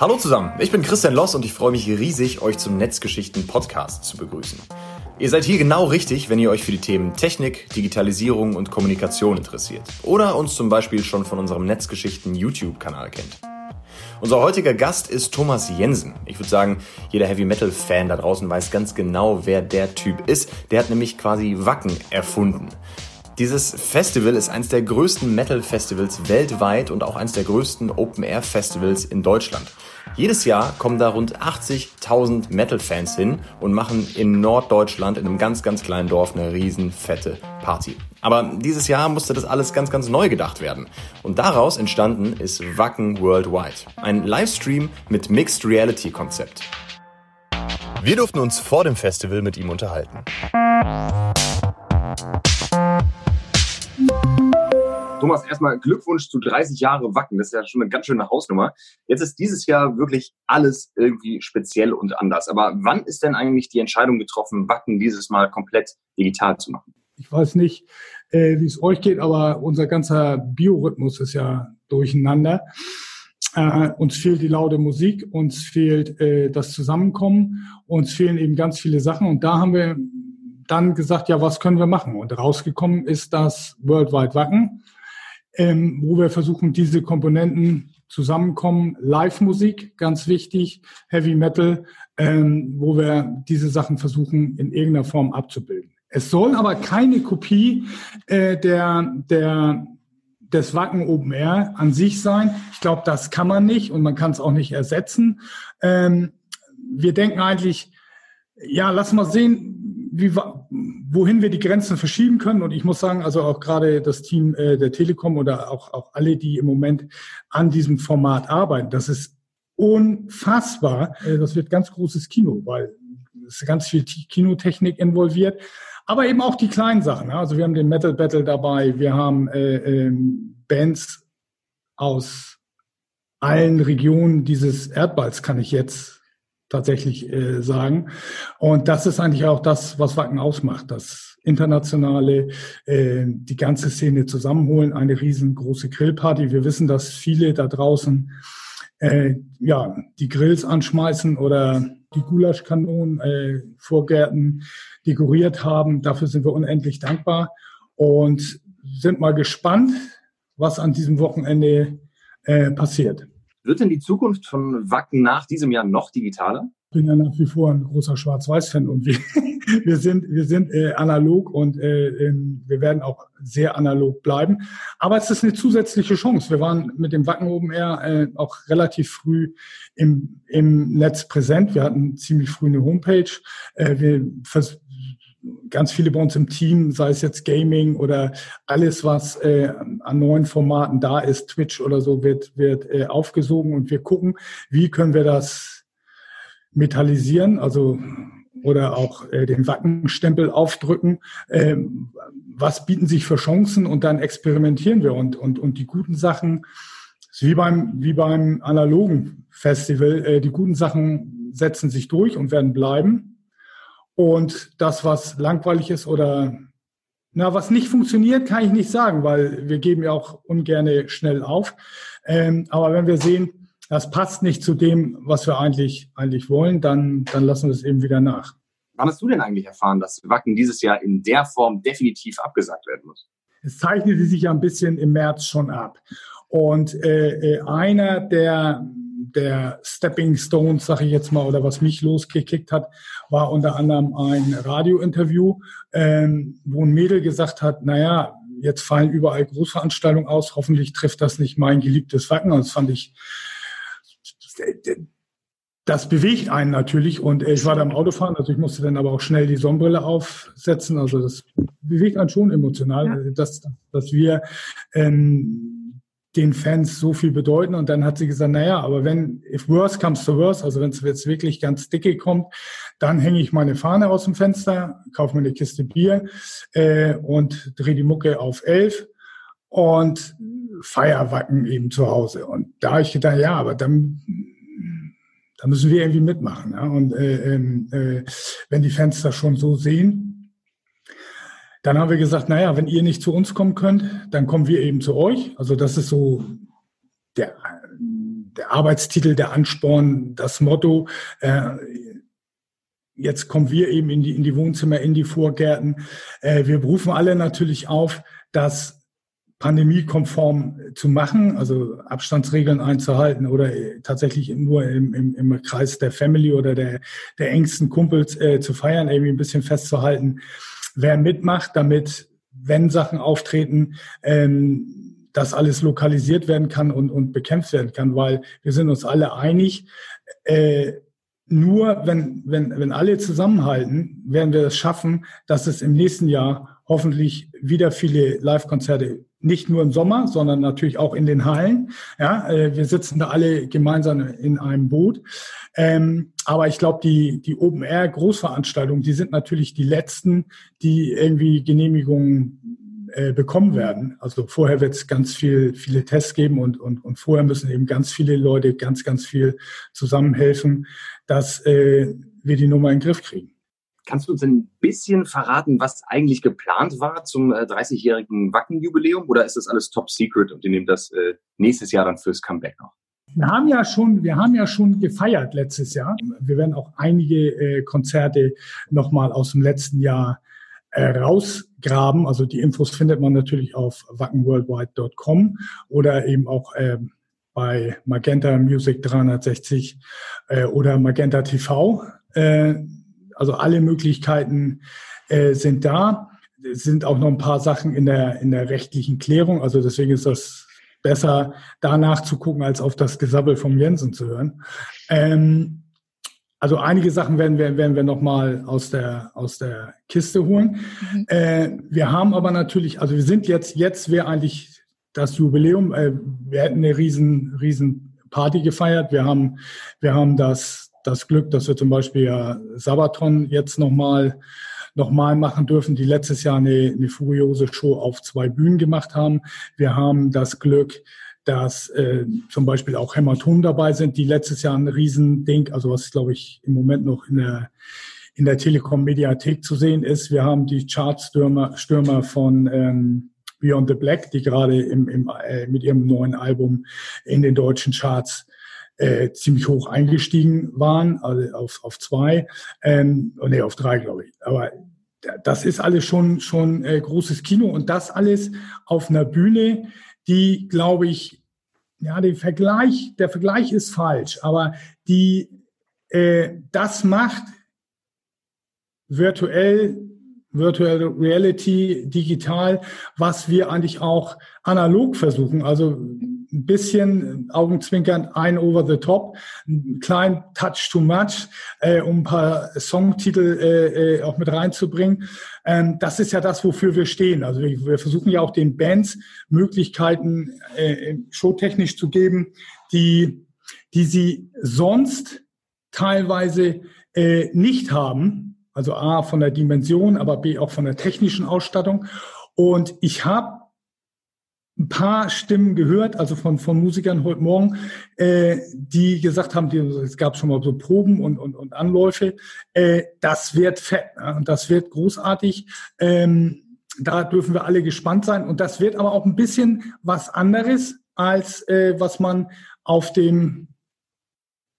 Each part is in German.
Hallo zusammen, ich bin Christian Loss und ich freue mich riesig, euch zum Netzgeschichten Podcast zu begrüßen. Ihr seid hier genau richtig, wenn ihr euch für die Themen Technik, Digitalisierung und Kommunikation interessiert oder uns zum Beispiel schon von unserem Netzgeschichten YouTube-Kanal kennt. Unser heutiger Gast ist Thomas Jensen. Ich würde sagen, jeder Heavy Metal Fan da draußen weiß ganz genau, wer der Typ ist. Der hat nämlich quasi Wacken erfunden. Dieses Festival ist eines der größten Metal-Festivals weltweit und auch eines der größten Open-Air-Festivals in Deutschland. Jedes Jahr kommen da rund 80.000 Metal-Fans hin und machen in Norddeutschland in einem ganz, ganz kleinen Dorf eine riesen fette Party. Aber dieses Jahr musste das alles ganz, ganz neu gedacht werden. Und daraus entstanden ist Wacken Worldwide. Ein Livestream mit Mixed Reality Konzept. Wir durften uns vor dem Festival mit ihm unterhalten. Thomas, erstmal Glückwunsch zu 30 Jahre Wacken. Das ist ja schon eine ganz schöne Hausnummer. Jetzt ist dieses Jahr wirklich alles irgendwie speziell und anders. Aber wann ist denn eigentlich die Entscheidung getroffen, Wacken dieses Mal komplett digital zu machen? Ich weiß nicht, äh, wie es euch geht, aber unser ganzer Biorhythmus ist ja durcheinander. Äh, uns fehlt die laute Musik, uns fehlt äh, das Zusammenkommen, uns fehlen eben ganz viele Sachen. Und da haben wir dann gesagt, ja, was können wir machen? Und rausgekommen ist das Worldwide Wacken ähm, wo wir versuchen, diese Komponenten zusammenkommen. Live-Musik, ganz wichtig, Heavy Metal, ähm, wo wir diese Sachen versuchen, in irgendeiner Form abzubilden. Es soll aber keine Kopie äh, der, der, des Wacken Open Air an sich sein. Ich glaube, das kann man nicht und man kann es auch nicht ersetzen. Ähm, wir denken eigentlich, ja, lass mal sehen, wie, wohin wir die Grenzen verschieben können. Und ich muss sagen, also auch gerade das Team äh, der Telekom oder auch, auch alle, die im Moment an diesem Format arbeiten, das ist unfassbar. Äh, das wird ganz großes Kino, weil es ganz viel Kinotechnik involviert. Aber eben auch die kleinen Sachen. Also wir haben den Metal Battle dabei, wir haben äh, äh, Bands aus allen Regionen dieses Erdballs, kann ich jetzt tatsächlich äh, sagen. Und das ist eigentlich auch das, was Wacken ausmacht, das internationale, äh, die ganze Szene zusammenholen, eine riesengroße Grillparty. Wir wissen, dass viele da draußen äh, ja die Grills anschmeißen oder die Gulaschkanonen äh, Vorgärten dekoriert haben. Dafür sind wir unendlich dankbar und sind mal gespannt, was an diesem Wochenende äh, passiert. Wird denn die Zukunft von Wacken nach diesem Jahr noch digitaler? Ich bin ja nach wie vor ein großer Schwarz-Weiß-Fan und wir, wir sind, wir sind äh, analog und äh, ähm, wir werden auch sehr analog bleiben. Aber es ist eine zusätzliche Chance. Wir waren mit dem Wacken oben eher äh, auch relativ früh im, im Netz präsent. Wir hatten ziemlich früh eine Homepage. Äh, wir ganz viele bei uns im Team, sei es jetzt Gaming oder alles, was äh, an neuen Formaten da ist, Twitch oder so, wird, wird äh, aufgesogen und wir gucken, wie können wir das metallisieren, also oder auch äh, den Wackenstempel aufdrücken. Ähm, was bieten sich für Chancen und dann experimentieren wir und, und, und die guten Sachen, wie beim, wie beim analogen Festival, äh, die guten Sachen setzen sich durch und werden bleiben. Und das, was langweilig ist oder na, was nicht funktioniert, kann ich nicht sagen, weil wir geben ja auch ungerne schnell auf. Ähm, aber wenn wir sehen, das passt nicht zu dem, was wir eigentlich, eigentlich wollen, dann, dann lassen wir es eben wieder nach. Wann hast du denn eigentlich erfahren, dass Wacken dieses Jahr in der Form definitiv abgesagt werden muss? Es zeichnete sich ja ein bisschen im März schon ab. Und äh, äh einer der der Stepping Stones, sage ich jetzt mal, oder was mich losgekickt hat, war unter anderem ein Radiointerview, ähm, wo ein Mädel gesagt hat, naja, jetzt fallen überall Großveranstaltungen aus, hoffentlich trifft das nicht mein geliebtes Wacken. Das fand ich, das bewegt einen natürlich und ich war da im Autofahren, also ich musste dann aber auch schnell die Sonnenbrille aufsetzen, also das bewegt einen schon emotional, ja. dass, dass wir ähm, den Fans so viel bedeuten. Und dann hat sie gesagt, naja, aber wenn, if worse comes to worse, also wenn es jetzt wirklich ganz dicke kommt, dann hänge ich meine Fahne aus dem Fenster, kaufe mir eine Kiste Bier äh, und drehe die Mucke auf elf und Feierwacken eben zu Hause. Und da habe ich gedacht, ja, aber dann, da müssen wir irgendwie mitmachen. Ja? Und äh, ähm, äh, wenn die Fans das schon so sehen, dann haben wir gesagt, naja, wenn ihr nicht zu uns kommen könnt, dann kommen wir eben zu euch. Also das ist so der, der Arbeitstitel, der Ansporn, das Motto. Äh, jetzt kommen wir eben in die, in die Wohnzimmer, in die Vorgärten. Äh, wir berufen alle natürlich auf, das pandemiekonform zu machen, also Abstandsregeln einzuhalten oder tatsächlich nur im, im, im Kreis der Family oder der, der engsten Kumpels äh, zu feiern, irgendwie ein bisschen festzuhalten, wer mitmacht, damit, wenn Sachen auftreten, ähm, das alles lokalisiert werden kann und, und bekämpft werden kann, weil wir sind uns alle einig, äh, nur wenn, wenn, wenn alle zusammenhalten, werden wir es schaffen, dass es im nächsten Jahr hoffentlich wieder viele Live-Konzerte nicht nur im Sommer, sondern natürlich auch in den Hallen. Ja, äh, wir sitzen da alle gemeinsam in einem Boot. Ähm, aber ich glaube, die, die Open-Air-Großveranstaltungen, die sind natürlich die letzten, die irgendwie Genehmigungen äh, bekommen werden. Also vorher wird es ganz viel, viele Tests geben und, und, und vorher müssen eben ganz viele Leute ganz, ganz viel zusammenhelfen, dass äh, wir die Nummer in den Griff kriegen. Kannst du uns ein bisschen verraten, was eigentlich geplant war zum äh, 30-jährigen Wacken-Jubiläum? Oder ist das alles top secret und ihr nehmt das äh, nächstes Jahr dann fürs Comeback noch? Wir haben ja schon, wir haben ja schon gefeiert letztes Jahr. Wir werden auch einige äh, Konzerte nochmal aus dem letzten Jahr äh, rausgraben. Also die Infos findet man natürlich auf wackenworldwide.com oder eben auch äh, bei Magenta Music 360 äh, oder Magenta TV. Äh, also alle Möglichkeiten äh, sind da. Es sind auch noch ein paar Sachen in der, in der rechtlichen Klärung. Also deswegen ist das besser, danach zu gucken, als auf das Gesabbel vom Jensen zu hören. Ähm, also einige Sachen werden wir, werden wir nochmal aus der, aus der Kiste holen. Mhm. Äh, wir haben aber natürlich, also wir sind jetzt, jetzt wäre eigentlich das Jubiläum. Äh, wir hätten eine riesen, riesen Party gefeiert. Wir haben, wir haben das, das Glück, dass wir zum Beispiel ja Sabaton jetzt nochmal noch mal machen dürfen, die letztes Jahr eine, eine furiose Show auf zwei Bühnen gemacht haben. Wir haben das Glück, dass äh, zum Beispiel auch Hämatom dabei sind, die letztes Jahr ein Riesending, also was glaube ich im Moment noch in der in der Telekom-Mediathek zu sehen ist. Wir haben die Chartstürmer Stürmer von ähm, Beyond the Black, die gerade im, im, äh, mit ihrem neuen Album in den deutschen Charts äh, ziemlich hoch eingestiegen waren, also auf, auf zwei, ähm, nee, auf drei, glaube ich. Aber das ist alles schon, schon äh, großes Kino und das alles auf einer Bühne, die, glaube ich, ja, den Vergleich, der Vergleich ist falsch, aber die äh, das macht virtuell, Virtual Reality, digital, was wir eigentlich auch analog versuchen. Also ein bisschen augenzwinkernd ein over the top, ein klein touch too much, äh, um ein paar Songtitel äh, äh, auch mit reinzubringen. Ähm, das ist ja das, wofür wir stehen. Also wir, wir versuchen ja auch den Bands Möglichkeiten äh, showtechnisch zu geben, die, die sie sonst teilweise äh, nicht haben. Also A von der Dimension, aber B auch von der technischen Ausstattung. Und ich habe ein paar Stimmen gehört, also von, von Musikern heute Morgen, äh, die gesagt haben, die, es gab schon mal so Proben und, und, und Anläufe, äh, das wird fett ne? und das wird großartig. Ähm, da dürfen wir alle gespannt sein. Und das wird aber auch ein bisschen was anderes, als äh, was man auf dem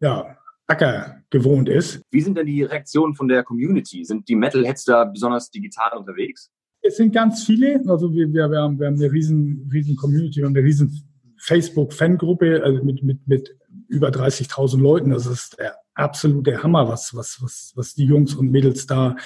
ja, Acker gewohnt ist. Wie sind denn die Reaktionen von der Community? Sind die Metalheads da besonders digital unterwegs? Es sind ganz viele, also wir, wir, wir, haben, wir haben eine riesen, riesen Community und eine riesen Facebook-Fangruppe also mit, mit, mit über 30.000 Leuten. Das ist der absolute Hammer, was, was, was, was die Jungs und Mädels da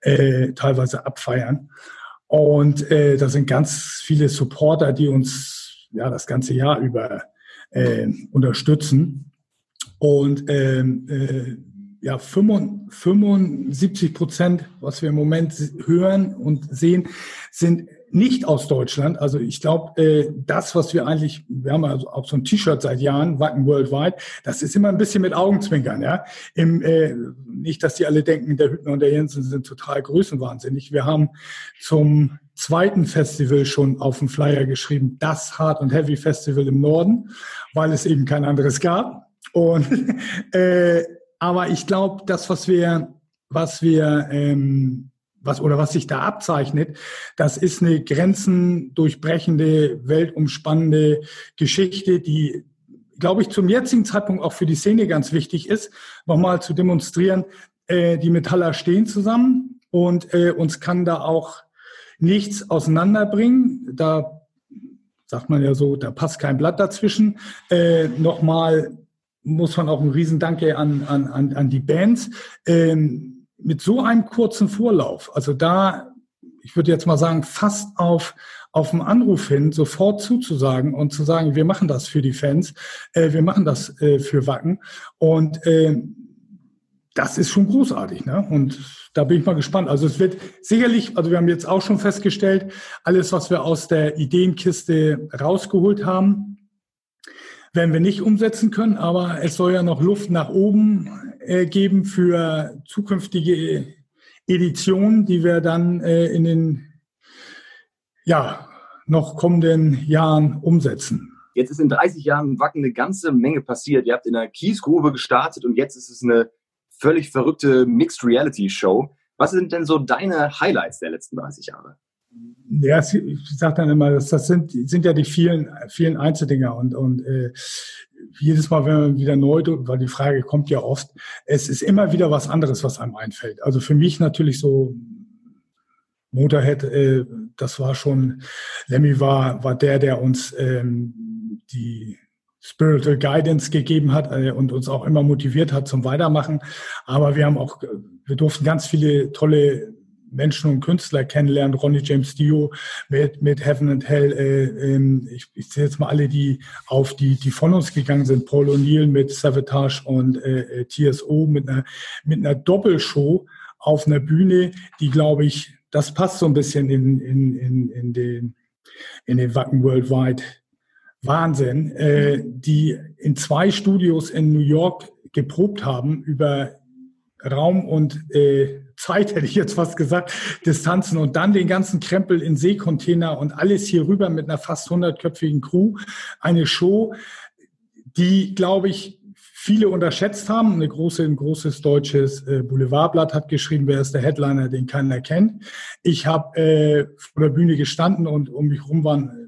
äh, teilweise abfeiern. Und äh, da sind ganz viele Supporter, die uns ja das ganze Jahr über äh, unterstützen. Und ähm, äh, ja, 75 Prozent, was wir im Moment hören und sehen, sind nicht aus Deutschland. Also ich glaube, äh, das, was wir eigentlich, wir haben also auch so ein T-Shirt seit Jahren, Wacken Worldwide, das ist immer ein bisschen mit Augenzwinkern, ja. Im, äh, nicht, dass die alle denken, der Hüttner und der Jensen sind total größenwahnsinnig. Wir haben zum zweiten Festival schon auf dem Flyer geschrieben, das Hard und Heavy Festival im Norden, weil es eben kein anderes gab. Und äh, aber ich glaube, das, was wir, was wir, ähm, was oder was sich da abzeichnet, das ist eine grenzendurchbrechende, weltumspannende Geschichte, die glaube ich, zum jetzigen Zeitpunkt auch für die Szene ganz wichtig ist, nochmal zu demonstrieren, äh, die Metaller stehen zusammen und äh, uns kann da auch nichts auseinanderbringen. Da sagt man ja so, da passt kein Blatt dazwischen. Äh, nochmal muss man auch ein Riesendanke an, an, an, an die Bands. Ähm, mit so einem kurzen Vorlauf, also da, ich würde jetzt mal sagen, fast auf, auf einen Anruf hin sofort zuzusagen und zu sagen, wir machen das für die Fans, äh, wir machen das äh, für Wacken. Und äh, das ist schon großartig. Ne? Und da bin ich mal gespannt. Also es wird sicherlich, also wir haben jetzt auch schon festgestellt, alles, was wir aus der Ideenkiste rausgeholt haben, werden wir nicht umsetzen können, aber es soll ja noch Luft nach oben äh, geben für zukünftige Editionen, die wir dann äh, in den ja, noch kommenden Jahren umsetzen. Jetzt ist in 30 Jahren Wacken eine ganze Menge passiert. Ihr habt in einer Kiesgrube gestartet und jetzt ist es eine völlig verrückte Mixed Reality Show. Was sind denn so deine Highlights der letzten 30 Jahre? Ja, ich sage dann immer, das, das sind, sind ja die vielen, vielen Einzeldinger und, und äh, jedes Mal, wenn man wieder neu, weil die Frage kommt ja oft, es ist immer wieder was anderes, was einem einfällt. Also für mich natürlich so Motorhead, äh, das war schon, Lemmy war, war der, der uns ähm, die Spiritual Guidance gegeben hat äh, und uns auch immer motiviert hat zum Weitermachen. Aber wir haben auch, wir durften ganz viele tolle Menschen und Künstler kennenlernen. Ronnie James Dio mit, mit Heaven and Hell. Äh, ähm, ich, ich zähle jetzt mal alle, die auf die, die von uns gegangen sind. Paul O'Neill mit Savatage und äh, äh TSO mit einer, mit einer Doppelshow auf einer Bühne, die, glaube ich, das passt so ein bisschen in, in, in, in den, in den Wacken Worldwide Wahnsinn, äh, die in zwei Studios in New York geprobt haben über Raum und äh, Zeit, hätte ich jetzt fast gesagt, Distanzen und dann den ganzen Krempel in Seekontainer und alles hier rüber mit einer fast hundertköpfigen Crew. Eine Show, die, glaube ich, viele unterschätzt haben. Eine große, ein großes deutsches äh, Boulevardblatt hat geschrieben, wer ist der Headliner, den keiner kennt. Ich habe äh, vor der Bühne gestanden und um mich rum waren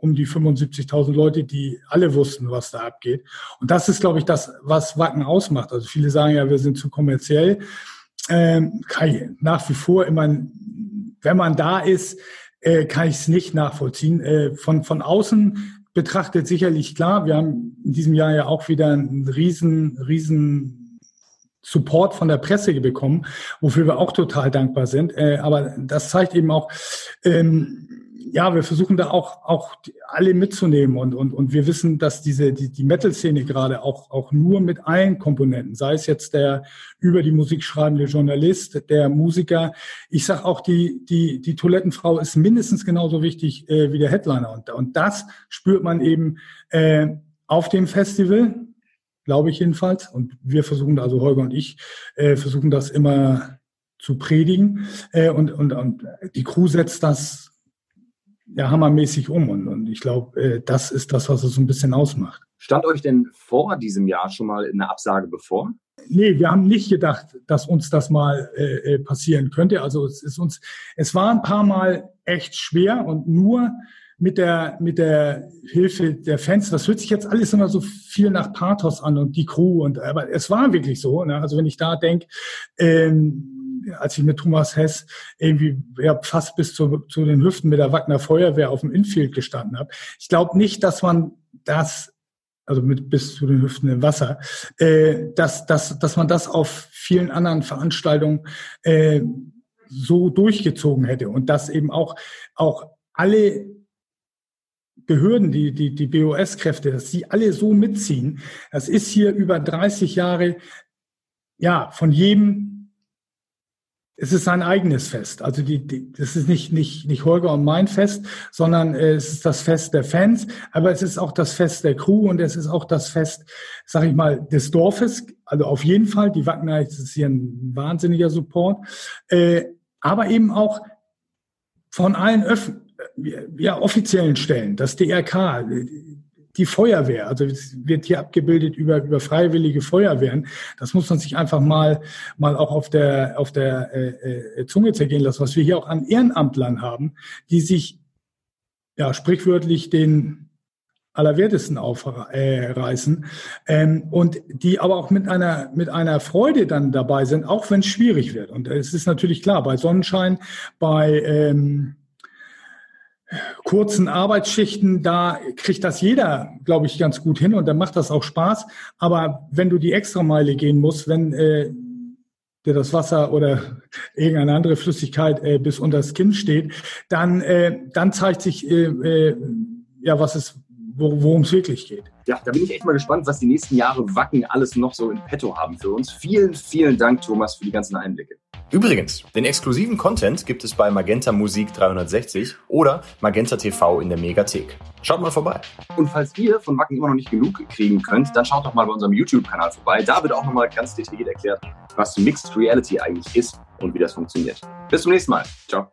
um die 75.000 Leute, die alle wussten, was da abgeht. Und das ist, glaube ich, das, was Wacken ausmacht. Also viele sagen ja, wir sind zu kommerziell. Ähm, nach wie vor immer, wenn man da ist, äh, kann ich es nicht nachvollziehen. Äh, von, von außen betrachtet sicherlich klar. Wir haben in diesem Jahr ja auch wieder einen riesen, riesen Support von der Presse bekommen, wofür wir auch total dankbar sind. Äh, aber das zeigt eben auch, ähm, ja, wir versuchen da auch, auch alle mitzunehmen und, und, und wir wissen, dass diese, die, die Metal-Szene gerade auch, auch nur mit allen Komponenten, sei es jetzt der über die Musik schreibende Journalist, der Musiker, ich sag auch, die, die, die Toilettenfrau ist mindestens genauso wichtig äh, wie der Headliner. Und, und das spürt man eben äh, auf dem Festival, glaube ich jedenfalls. Und wir versuchen, also Holger und ich, äh, versuchen das immer zu predigen. Äh, und, und, und die Crew setzt das ja, hammermäßig um. Und, und ich glaube, äh, das ist das, was es so ein bisschen ausmacht. Stand euch denn vor diesem Jahr schon mal eine Absage bevor? Nee, wir haben nicht gedacht, dass uns das mal äh, äh, passieren könnte. Also es ist uns, es war ein paar Mal echt schwer und nur mit der, mit der Hilfe der Fans, das hört sich jetzt alles immer so viel nach Pathos an und die Crew und, aber es war wirklich so, ne? also wenn ich da denke, ähm, als ich mit Thomas Hess irgendwie ja, fast bis zu, zu den Hüften mit der Wagner Feuerwehr auf dem Infield gestanden habe. Ich glaube nicht, dass man das also mit bis zu den Hüften im Wasser, äh, dass, dass, dass man das auf vielen anderen Veranstaltungen äh, so durchgezogen hätte und dass eben auch, auch alle Behörden, die, die, die BOS-Kräfte, dass sie alle so mitziehen. Das ist hier über 30 Jahre, ja, von jedem es ist sein eigenes Fest. Also die, die, das ist nicht, nicht, nicht Holger und mein Fest, sondern äh, es ist das Fest der Fans, aber es ist auch das Fest der Crew und es ist auch das Fest, sag ich mal, des Dorfes. Also auf jeden Fall, die Wagner ist hier ein wahnsinniger Support, äh, aber eben auch von allen Öff ja, offiziellen Stellen, das DRK, die Feuerwehr, also es wird hier abgebildet über, über freiwillige Feuerwehren. Das muss man sich einfach mal, mal auch auf der, auf der äh, äh, Zunge zergehen lassen, was wir hier auch an Ehrenamtlern haben, die sich ja sprichwörtlich den Allerwertesten aufreißen ähm, und die aber auch mit einer, mit einer Freude dann dabei sind, auch wenn es schwierig wird. Und es ist natürlich klar, bei Sonnenschein, bei ähm, kurzen Arbeitsschichten, da kriegt das jeder, glaube ich, ganz gut hin und dann macht das auch Spaß. Aber wenn du die Extrameile gehen musst, wenn äh, dir das Wasser oder irgendeine andere Flüssigkeit äh, bis unter das Kinn steht, dann, äh, dann zeigt sich, äh, äh, ja, was es, worum es wirklich geht. Ja, da bin ich echt mal gespannt, was die nächsten Jahre Wacken alles noch so in petto haben für uns. Vielen, vielen Dank, Thomas, für die ganzen Einblicke. Übrigens, den exklusiven Content gibt es bei Magenta Musik 360 oder Magenta TV in der Megathek. Schaut mal vorbei. Und falls ihr von Wacken immer noch nicht genug kriegen könnt, dann schaut doch mal bei unserem YouTube-Kanal vorbei. Da wird auch nochmal ganz detailliert erklärt, was Mixed Reality eigentlich ist und wie das funktioniert. Bis zum nächsten Mal. Ciao.